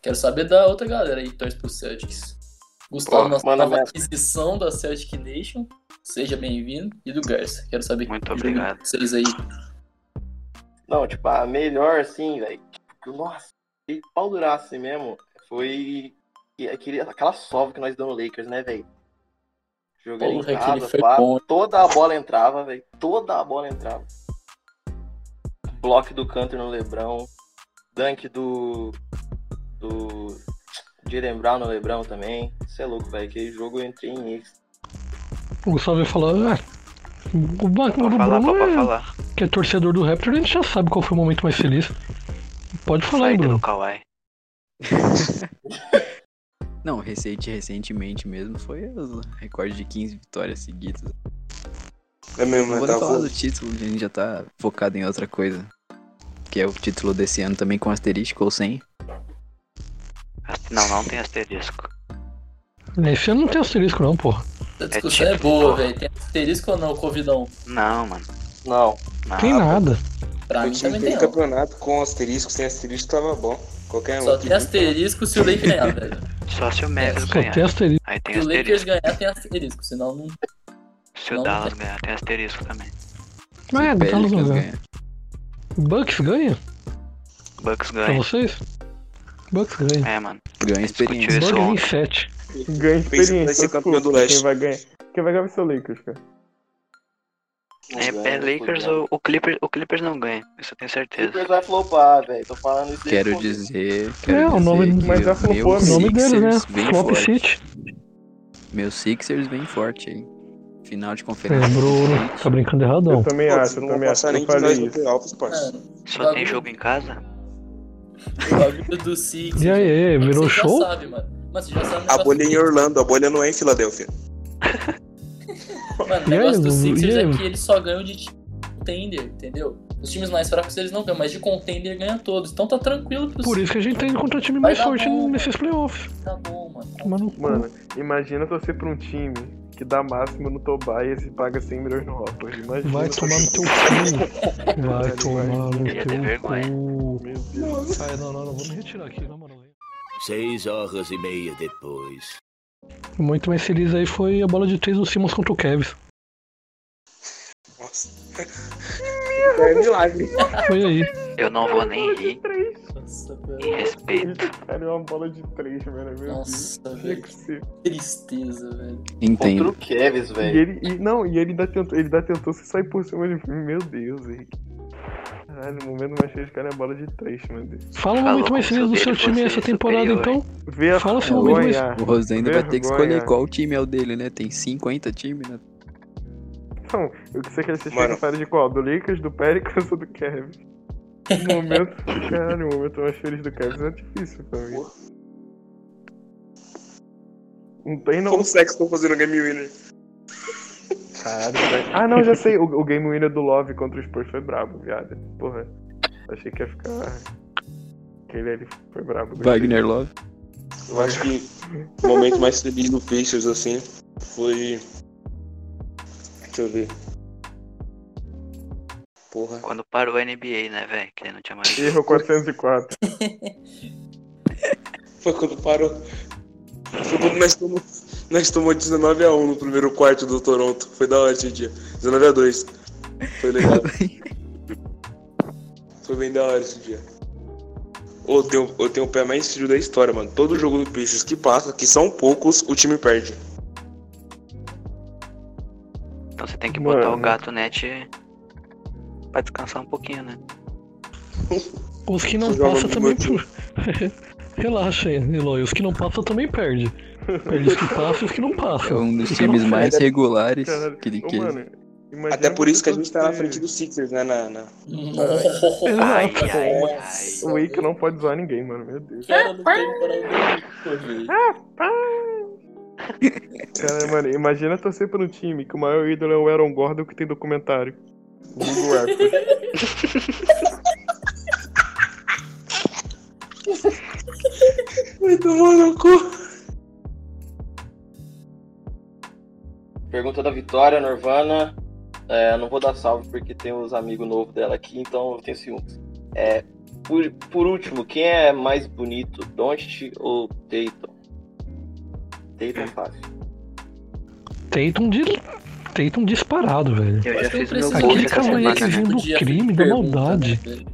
Quero saber da outra galera aí que torce pro Celtics. Gustavo, Pô, nossa nova aquisição da Celtic Nation. Seja bem-vindo. E do Garça. Quero saber Muito que obrigado. vocês aí. Não, tipo, a melhor, assim, velho. Tipo, nossa, que pau duraço assim mesmo. Foi que- aquele, aquela sova que nós damos no Lakers, né, velho? Jogando Porra, em casa, foi pá, bom. toda a bola entrava, velho. Toda a bola entrava. Bloco do Cantor no Lebrão. Dunk do. Do. Jalen Brown no Lebrão também. Isso é louco, velho. Aquele jogo eu entrei em êxtase. O Gustavo ia falar, ah, o Pode do falar, Bruno é, falar. Que é torcedor do Raptor, a gente já sabe qual foi o momento mais feliz. Pode falar aí, Bruno. do Kawhi. Não, recente, recentemente mesmo foi o recorde de 15 vitórias seguidas. É mesmo, né? vou Tá falar bom. do título, a gente já tá focado em outra coisa. Que é o título desse ano também com asterisco ou sem. Não, não tem asterisco. Esse ano não tem asterisco não, porra. A discussão é, tipo, boa, porra. velho. Tem asterisco ou não, Covidão? Não, mano. Não. Não. Tem nada. Pra O mim time também tem campeonato com asterisco, sem asterisco tava bom. Qualquer um. Só tem asterisco se o Lakers ganhar, velho. Só se o Mavis Só ganhar. tem asterisco. Aí tem Se o Lakers asterisco. ganhar, tem asterisco. Senão não. Se o Dallas tem. ganhar, tem asterisco também. É, o Dallas não ganha. ganha. Bucks ganha? Bucks Pra ganha. vocês? Bucks ganha. É, mano. Ganha experiência. Bucks em ontem. 7. Ganha que vai experiência. ser campeão do leste. Quem vai ganhar? Quem vai ganhar vai ser o Lakers, cara. É, é Lakers ou o Clippers, o Clippers não ganha. Isso eu tenho certeza. Clippers vai flopar, velho. Tô falando isso Quero o dizer. Quero É, o nome- que mas já o flopou, amigo. O nome dele, né? Sixers Flop forte. City. Meu Sixers vem forte aí. Final de conferência. É, Bruno, tá brincando erradão. Eu também Pô, acho, eu também acho. nem no isso. Só tem jogo em casa? o bagulho do Six. E aí, virou show? sabe, mano. Mas você já sabe o A bolha é em do- Orlando, a bolha não é em Filadélfia. Mano, o negócio do Sixers é que eles só ganham de time contender, entendeu? Os times mais fracos eles não ganham, mas de contender ganha todos. Então tá tranquilo pros Por isso que a gente tá indo contra o time mais forte bom, nesses playoffs. Tá bom, mano. Cu. Mano, imagina torcer pra um time que dá máximo no Tobias e paga 100 milhões no Hopper. Imagina. Vai tomar no teu cu. Vai tomar no teu cu. Meu Deus. Ai, não, não, não. Vou me retirar aqui, na moral. Seis horas e meia depois. Muito mais feliz aí foi a bola de três do Simmons contra o Kevs. Nossa. É milagre. Foi aí. Eu não vou nem rir. Nossa, velho. Em respeito. Cara, é uma bola de 3, mano. Meu Nossa, Deus. Velho. que. Tristeza, velho. Contra Entendo. o Kevs, E velho. ele, e, não, e ele ainda tentou, ele ainda tentou se sair por cima de mim. Meu Deus, Henrique. Caralho, o momento mais feliz, cara, é a bola de 3, meu Deus. Fala o momento mais feliz do se seu time essa temporada, então. Vê Fala seu momento mais- vergonha. O Rosendo vai ter que escolher Vergonha. qual time é o dele, né? Tem 50 times, né? Não, eu que sei que Mano. querem falar de qual? Do Lakers, do Pelicans ou do Kevin? O momento, caralho, o momento mais feliz do Kevin é difícil pra mim. Não tem não. Como que estão fazendo game winner? Caralho, velho. Ah, não, já sei. O, o game winner do Love contra o Spurs foi brabo, viado. Porra. Achei que ia ficar. Aquele ali foi brabo. Wagner Love. Eu acho que o momento mais feliz do Pacers, assim, foi. Deixa eu ver. Porra. Quando parou a NBA, né, velho? Que não tinha mais. Erro 404. Foi quando parou. Foi quando nós tomamos, nós tomamos 19x1 no primeiro quarto do Toronto. Foi da hora esse dia. 19x2. Foi legal. Foi bem da hora esse dia. Ô, Eu tenho, eu tenho o pé mais frio da história, mano. Todo jogo do Peixes que passa, que são poucos, o time perde. Então você tem que botar Mano. o gato net pra descansar um pouquinho, né? Os que não passam também. Relaxa, Eloy. Os que não passam também perde. Perde os que passam e os que não É passam. um dos não times mais regulares Caralho. que, que mano, Até por isso que a gente tá na frente do Sixers, né? Na, na-. Ai, ai, ai. O Wake não pode zoar ninguém, mano. Meu Deus. Cara, não tem. Cara, mano, imagina torcer pra um time que o maior ídolo é o Aaron Gordon que tem documentário. Google Raptors. Vai tomar no cu. Pergunta da Vitória, Norvana. É, não vou dar salve porque tem os amigos novos dela aqui, então eu tenho ciúmes. É, por, por último, quem é mais bonito, Doncic ou Tatum? Tatum é fácil. Tatum, de... Tatum disparado, velho. Eu já eu fiz meu preciso Aquele cavanhaque vindo do crime, de da maldade. né?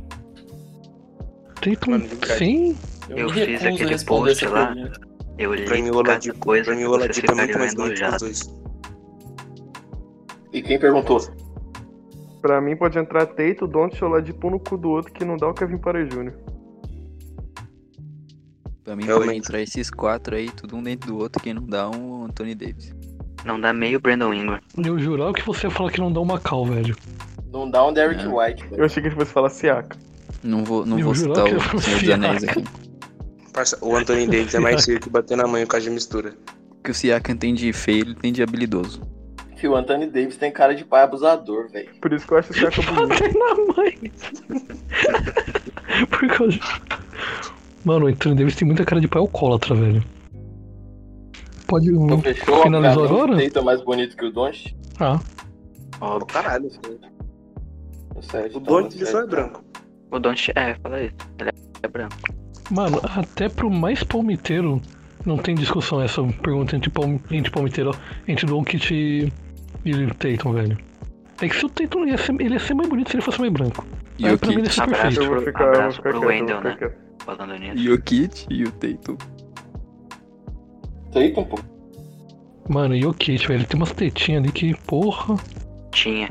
Tatum sem. Eu me fiz aquele post lá. pergunta. Eu Pra mim, li o cada Oladipo, coisa pra mim, que o vocês Oladipo E quem perguntou? Pra mim pode entrar Teito, Don't chorar de pão no cu do outro que não dá o Kevin Paré Jr. Pra mim pode entrar esses quatro aí, tudo um dentro do outro, quem não dá um Anthony Davis. Não dá meio Brandon Ingram. Eu jurava que você ia falar que não dá uma cal, velho. Não dá um Derrick Não. White. velho. Eu achei que ele fosse falar Siaka. Não vou, não Eu vou citar o Senhor dos Anéis aqui. Parça, o Anthony Davis é mais feio que bater na mãe por causa de mistura. O que o Siakam tem de feio, ele tem de habilidoso. Que o Anthony Davis tem cara de pai abusador, velho. Por isso que eu acho o Siaka bonito. Na mãe. Por causa. Mano, o Anthony Davis tem muita cara de pai alcoólatra, velho. Pode. Então fechou? Finalizou mim, agora? O é mais bonito que o Doncic? Ah, Óbvio. Caralho. Certo, O então, Doncic certo. só é branco. O Don't é, fala isso. Ele é branco. mano, até pro mais palmiteiro não tem discussão essa pergunta entre, palm... entre palmiteiro, entre Doncic e... e o Tatum, velho. É que se o Tatum ia ser, ele ia ser mais bonito se ele fosse mais branco. E Aí o pra mim ele Kit, ser Abraço. Eu vou ficar, eu vou ficar pro quieto, Wendell, né? quieto. Falando nisso. e o Kit e o Tatum. Tatum, pô. Mano, e o Kit, velho, ele tem umas tetinhas ali que, porra, Tinha.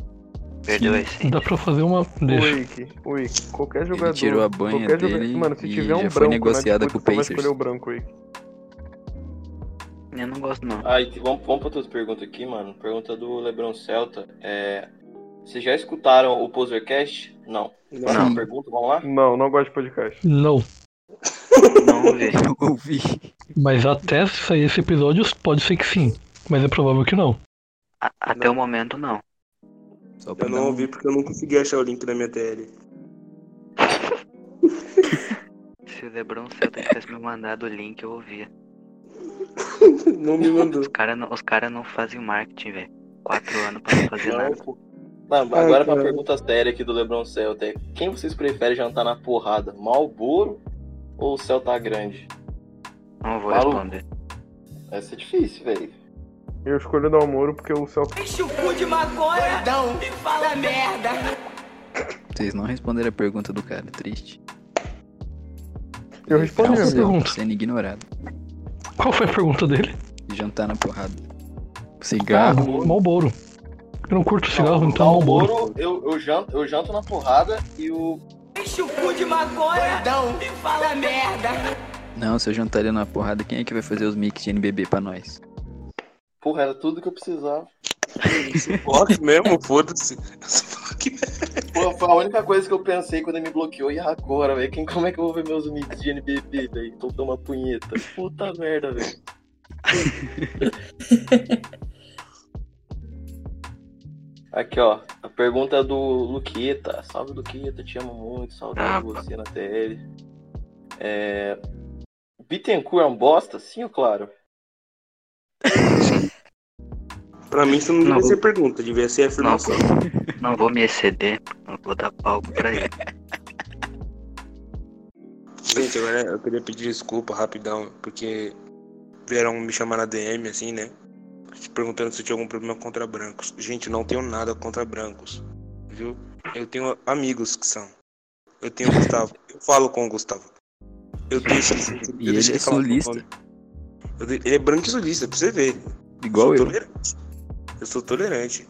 Perdeu a essência. dá pra fazer uma. O Deixa. Wake, o Wake, qualquer jogador. tirou a banha qualquer dele Mano, se e tiver um já branco foi negociada na com o você vai Pacers. escolher o branco, Wake. Eu não gosto não. Ah, e vamos, vamos para outras perguntas aqui, mano. Pergunta do Lebron Celta. É, vocês já escutaram o Posercast? Não. Próxima Não. pergunta, vamos lá? Não, não gosto de podcast. Não. Não ouvi. Eu ouvi. Mas até sair esse episódio, pode ser que sim. Mas é provável que não. A- até o momento não. Só pra Eu não ouvi porque eu não consegui achar o link da minha TL. Se o Lebron Celta tivesse me mandado o link, eu ouvia. Não me mandou. Os caras não, os cara não fazem marketing, velho. Quatro anos pra não fazer Não, nada. pô. Mano, Ai, agora pra pergunta séria aqui do Lebron Celta. é, Quem vocês preferem jantar na porrada? Malboro ou Celta Grande? Não vou responder. Essa é difícil, velho. Eu escolho o Dalmoro porque o Celta. Enche o cu de maconha e fala merda. Vocês não responderam a pergunta do cara, triste. Eu respondi, amigo. tá Pergunta. sendo ignorado. Qual foi a pergunta dele? Jantar na porrada. Ah, Cigarro. Malboro. Eu não curto cigarro, Não, então Malboro. Malboro, eu, eu, janto, eu janto na porrada e o. Enche o cu de maconha e fala merda. Não, se eu jantaria na porrada, quem é que vai fazer os mix de NBB pra nós? Porra, era tudo que eu precisava. Bloque mesmo, foda-se. Pô, foi a única coisa que eu pensei quando ele me bloqueou. E agora, velho? Quem- Como é que eu vou ver meus mix de NBB, velho? Tô dando uma punheta. Puta merda, velho. Aqui, ó. A pergunta é do Luqueta. Salve, Luqueta. Te amo muito. Saudade Ah, de você na TL. É... Bittencourt é um bosta? Sim ou claro? Pra mim isso não devia Não. ser pergunta, devia ser afirmação. não vou me exceder. Não vou dar palco pra ele. Gente, agora eu queria pedir desculpa rapidão, porque vieram me chamar na DM, assim, né? Perguntando se eu tinha algum problema contra brancos. Gente, não tenho nada contra brancos, viu? Eu tenho amigos que são. Eu tenho o Gustavo. Eu falo com o Gustavo. Eu ele. eu E ele é sulista. Eu Ele é branco e sulista, pra você ver. Igual eu. eu. Sou tolerante. Eu sou tolerante.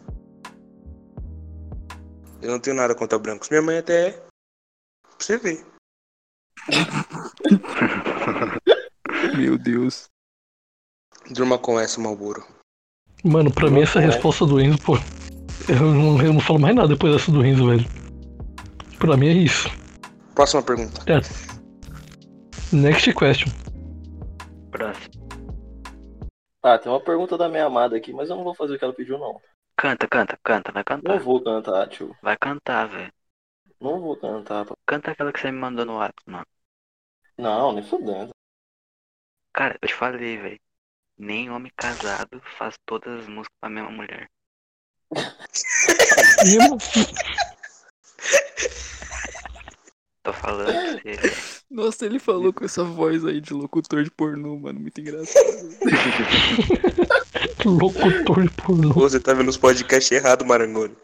Eu não tenho nada contra brancos. Minha mãe até é. Pra você ver. Meu Deus. Durma com essa, Malboro. Mano, pra mim essa resposta do Enzo, pô. Eu não, eu não falo mais nada depois dessa do Enzo, velho. Pra mim é isso. Próxima pergunta. É. Next question. Próximo. Ah, tem uma pergunta da minha amada aqui, mas eu não vou fazer o que ela pediu, não. Canta, canta, canta, vai Não cantar. vou cantar, tio. Vai cantar, velho. Não vou cantar. pô. Canta aquela que você me mandou no WhatsApp, mano. Não, nem fudendo. Cara, eu te falei, velho. Nem homem casado faz todas as músicas pra mesma mulher. Tô falando pra você. Nossa, ele falou com essa voz aí de locutor de pornô, mano. Muito engraçado. locutor de pornô. Pô, você tá vendo os podcasts errados, Marangoni.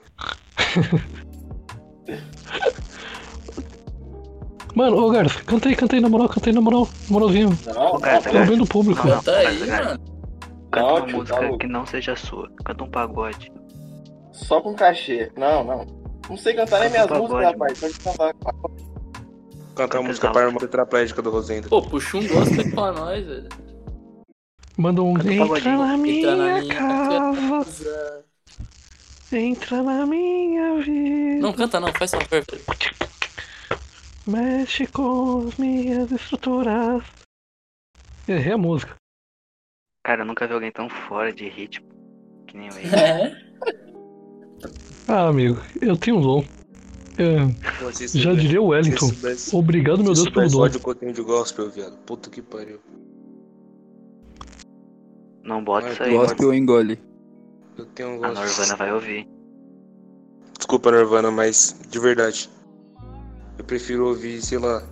Mano, ô Garça, canta aí, canta aí na moral, canta aí na moral, moralzinho. Não, não, Garça, Tô não. vendo o público. Não, Canta aí, cara. mano. Canta uma música tá que não seja sua. Canta um pagode. Só com cachê. Não, não. Não sei cantar nem minhas músicas, rapaz. Pode cantar. Cantar Canta música exalta. para a irmã tetraplégica do Rosendo. Pô, puxa um gospel pra nós, velho. Manda um. Entra na Entra minha na minha casa, casa. entra na minha vida. Não canta não, faz favor. Mexe com as minhas estruturas. Errei a música. Cara, eu nunca vi alguém tão fora de ritmo que nem eu. É. Ah, amigo, eu tenho um dom. É, Pô, já diria o Wellington. soubesse- Obrigado, meu Deus, pelo dom. eu de gospel, viado. Puta que pariu. Não bota isso aí, mano. Gospel engole. Eu tenho um A gosto. Norvana vai ouvir. Desculpa, Nirvana, mas de verdade. Eu prefiro ouvir, sei lá.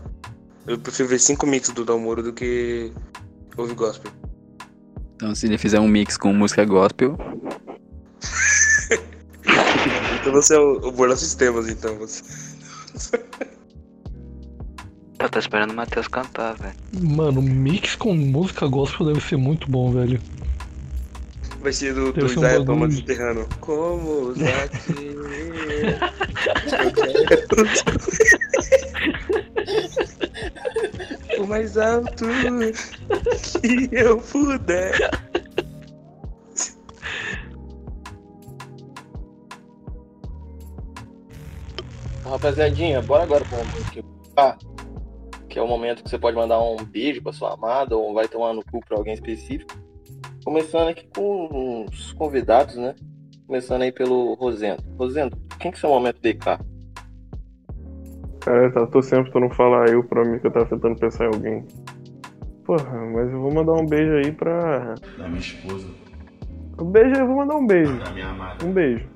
Eu prefiro ver cinco mix do Dalmoro do que ouvir gospel. Então, se ele fizer um mix com música gospel, Então você é o, o Borla Sistemas, então. Você. Eu tô esperando o Matheus cantar, velho. Mano, mix com música gospel deve ser muito bom, velho. Vai ser do, do ser um. Thomas enterrando. Como usar. O mais alto que eu puder. Rapaziadinha, bora agora pro momento que ah, que é o momento que você pode mandar um beijo pra sua amada ou vai tomar no cu pra alguém específico. Começando aqui com os convidados, né? Começando aí pelo Rosendo. Rosendo, quem que é o seu momento DK? Cara, eu torcendo pra tu não falar eu pra mim que eu tava tentando pensar em alguém. Porra, mas eu vou mandar um beijo aí pra. Da minha esposa, Um beijo, eu vou mandar um beijo. da minha amada. Um beijo.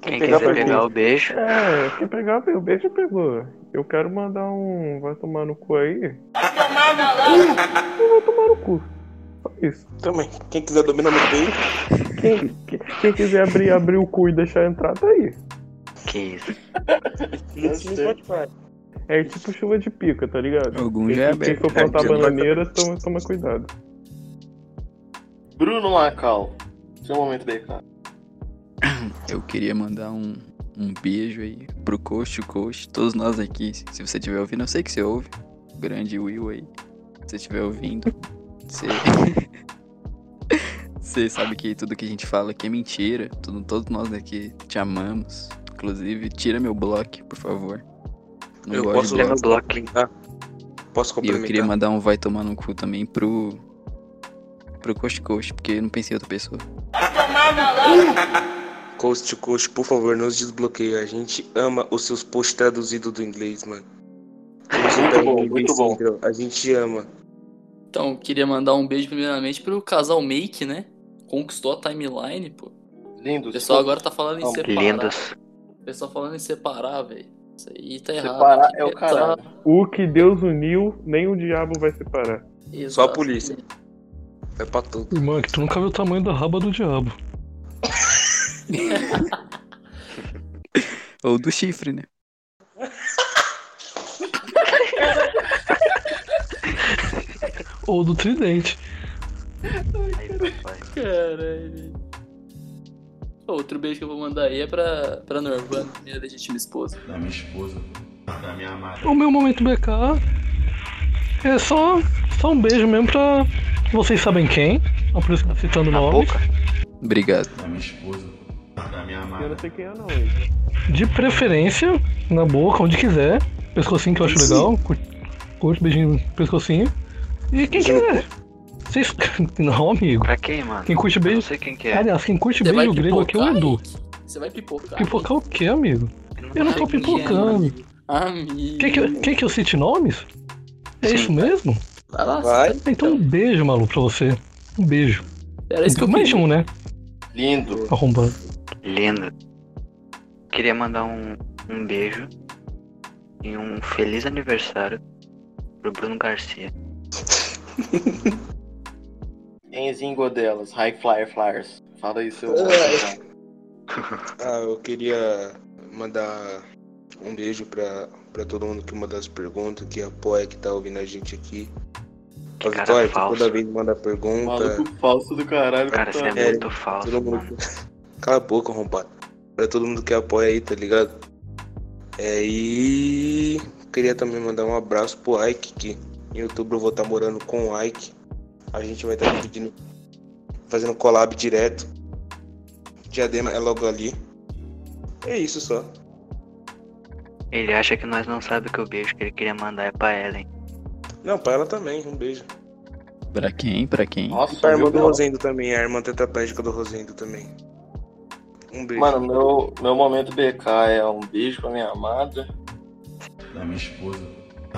Quem pegar quiser pegar o beijo, É, quem pegar, o beijo pegou. Eu quero mandar um. Vai tomar no cu aí. Vai tomar no cu. Só isso. Também. Quem quiser dominar meu peito, Quem, quem, quem quiser abrir, abrir o cu e deixar entrar, tá aí. que isso. no. É tipo chuva de pica, tá ligado? algum já é quem for plantar É, já vai- bananeira, toma, toma cuidado. Bruno Macau, seu momento DK. Eu queria mandar um, um beijo aí pro Coach, Coach, todos nós aqui. Se você estiver ouvindo, eu sei que você ouve. Grande Will aí. Se você estiver ouvindo, você. Você sabe que tudo que a gente fala aqui é mentira. Tudo, todos nós daqui te amamos. Inclusive, tira meu bloco, por favor. Não Eu posso de leva bloco. complementar? Posso E eu complementar? queria mandar um vai tomar no cu também pro. pro Coach Coach, porque eu não pensei em outra pessoa. Coast Coast, por favor, nos desbloqueie. A gente ama os seus posts traduzidos do inglês, mano. Muito pega bom, muito bom. A gente ama. Então, queria mandar um beijo primeiramente pro casal Make, né? Conquistou a timeline, pô. Lindo. O pessoal agora tá falando em Vamos. separar. Lindos. O pessoal falando em separar, velho. Isso aí tá errado. Separar é o caralho. pensar- O que Deus uniu, nem o diabo vai separar. Só a polícia. É pra tudo. Irmão, é que tu nunca viu o tamanho da raba do diabo. Ou do chifre, né? Ou do tridente. Papai. Caralho. Outro beijo que eu vou mandar aí é pra, pra Norvana, minha legítima esposa. Da minha esposa, da minha amada. O meu momento BK é só, só um beijo mesmo pra vocês sabem quem. É por isso que eu tô citando nomes. boca? Obrigado. Da minha esposa, da minha Eu amada. não sei quem é não, hoje. De preferência, na boca, onde quiser. Pescocinho que eu acho Sim. legal. Curte, curte beijinho no pescocinho. E quem no quiser. Vocês... Não, amigo. Pra quem, mano? Quem curte Eu não beijo. sei quem que é. Aliás, quem curte Você beijo grego aqui é o Edu. Você vai pipocar? Pipocar o quê, amigo? Eu não tô quem que é, pipocando. Amigo. Quer que, eu- quer que eu cite nomes? É Sim. isso mesmo? Vai lá, Vai. tá- Então um beijo, maluco, pra você. Um beijo. Era isso que eu Mais um, né? Lindo. Arrombando. Lindo. Queria mandar um, um beijo e um feliz aniversário pro Bruno Garcia. Enzinho Godelas, High Flyer Flyers. Fala aí, seu. Ah, eu queria mandar um beijo pra, pra todo mundo que manda as perguntas, que apoia, que tá ouvindo a gente aqui. Que cara Vitória, falso. toda vez manda pergunta. Maluco falso do caralho. Cara, você é É, muito falso, Todo mano. mundo. Cala a boca, arrombado. Pra todo mundo que apoia aí, tá ligado? É, e queria também mandar um abraço pro Ike, que em outubro eu vou estar morando com o Ike. A gente vai estar dividindo, fazendo collab direto. Diadema é logo ali. É isso só. Ele acha que nós não sabemos que o beijo que ele queria mandar é pra Ellen. Não, pra ela também, um beijo. Pra quem? Pra quem? Nossa, E pra irmã meu do. Rosendo também, a irmã tetraplégica do Rosendo também. Um beijo. Mano, meu, meu momento BK é um beijo pra minha amada. Da minha esposa,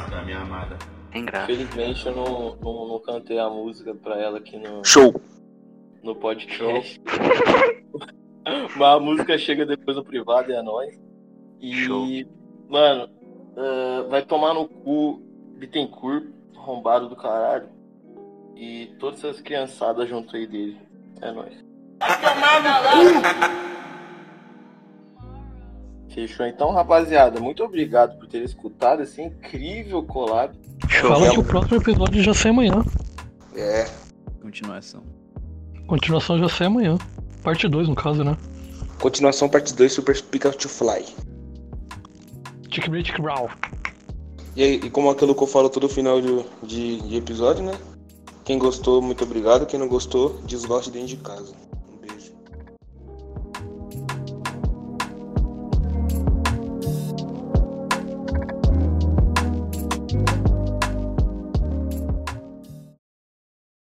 da minha amada. Tem graça. Infelizmente eu não, não, não cantei a música pra ela aqui no, Show! no podcast. Mas a música chega depois no privado e é nóis. E, Show. mano, ah, vai tomar no cu Bittencourt, arrombado do caralho. E todas essas criançadas junto aí dele. É nóis. Fechou então, rapaziada. Muito obrigado por ter escutado esse incrível collab. Show. Fala que o próximo episódio já sai amanhã. É. Continuação. Continuação já sai amanhã. Parte 2, no caso, né? Continuação, parte 2, Super Pikachu Fly. Tic Tic Raw. E, aí, e como aquilo que eu falo todo final de, de, de episódio, né? Quem gostou, muito obrigado. Quem não gostou, desgoste dentro de casa.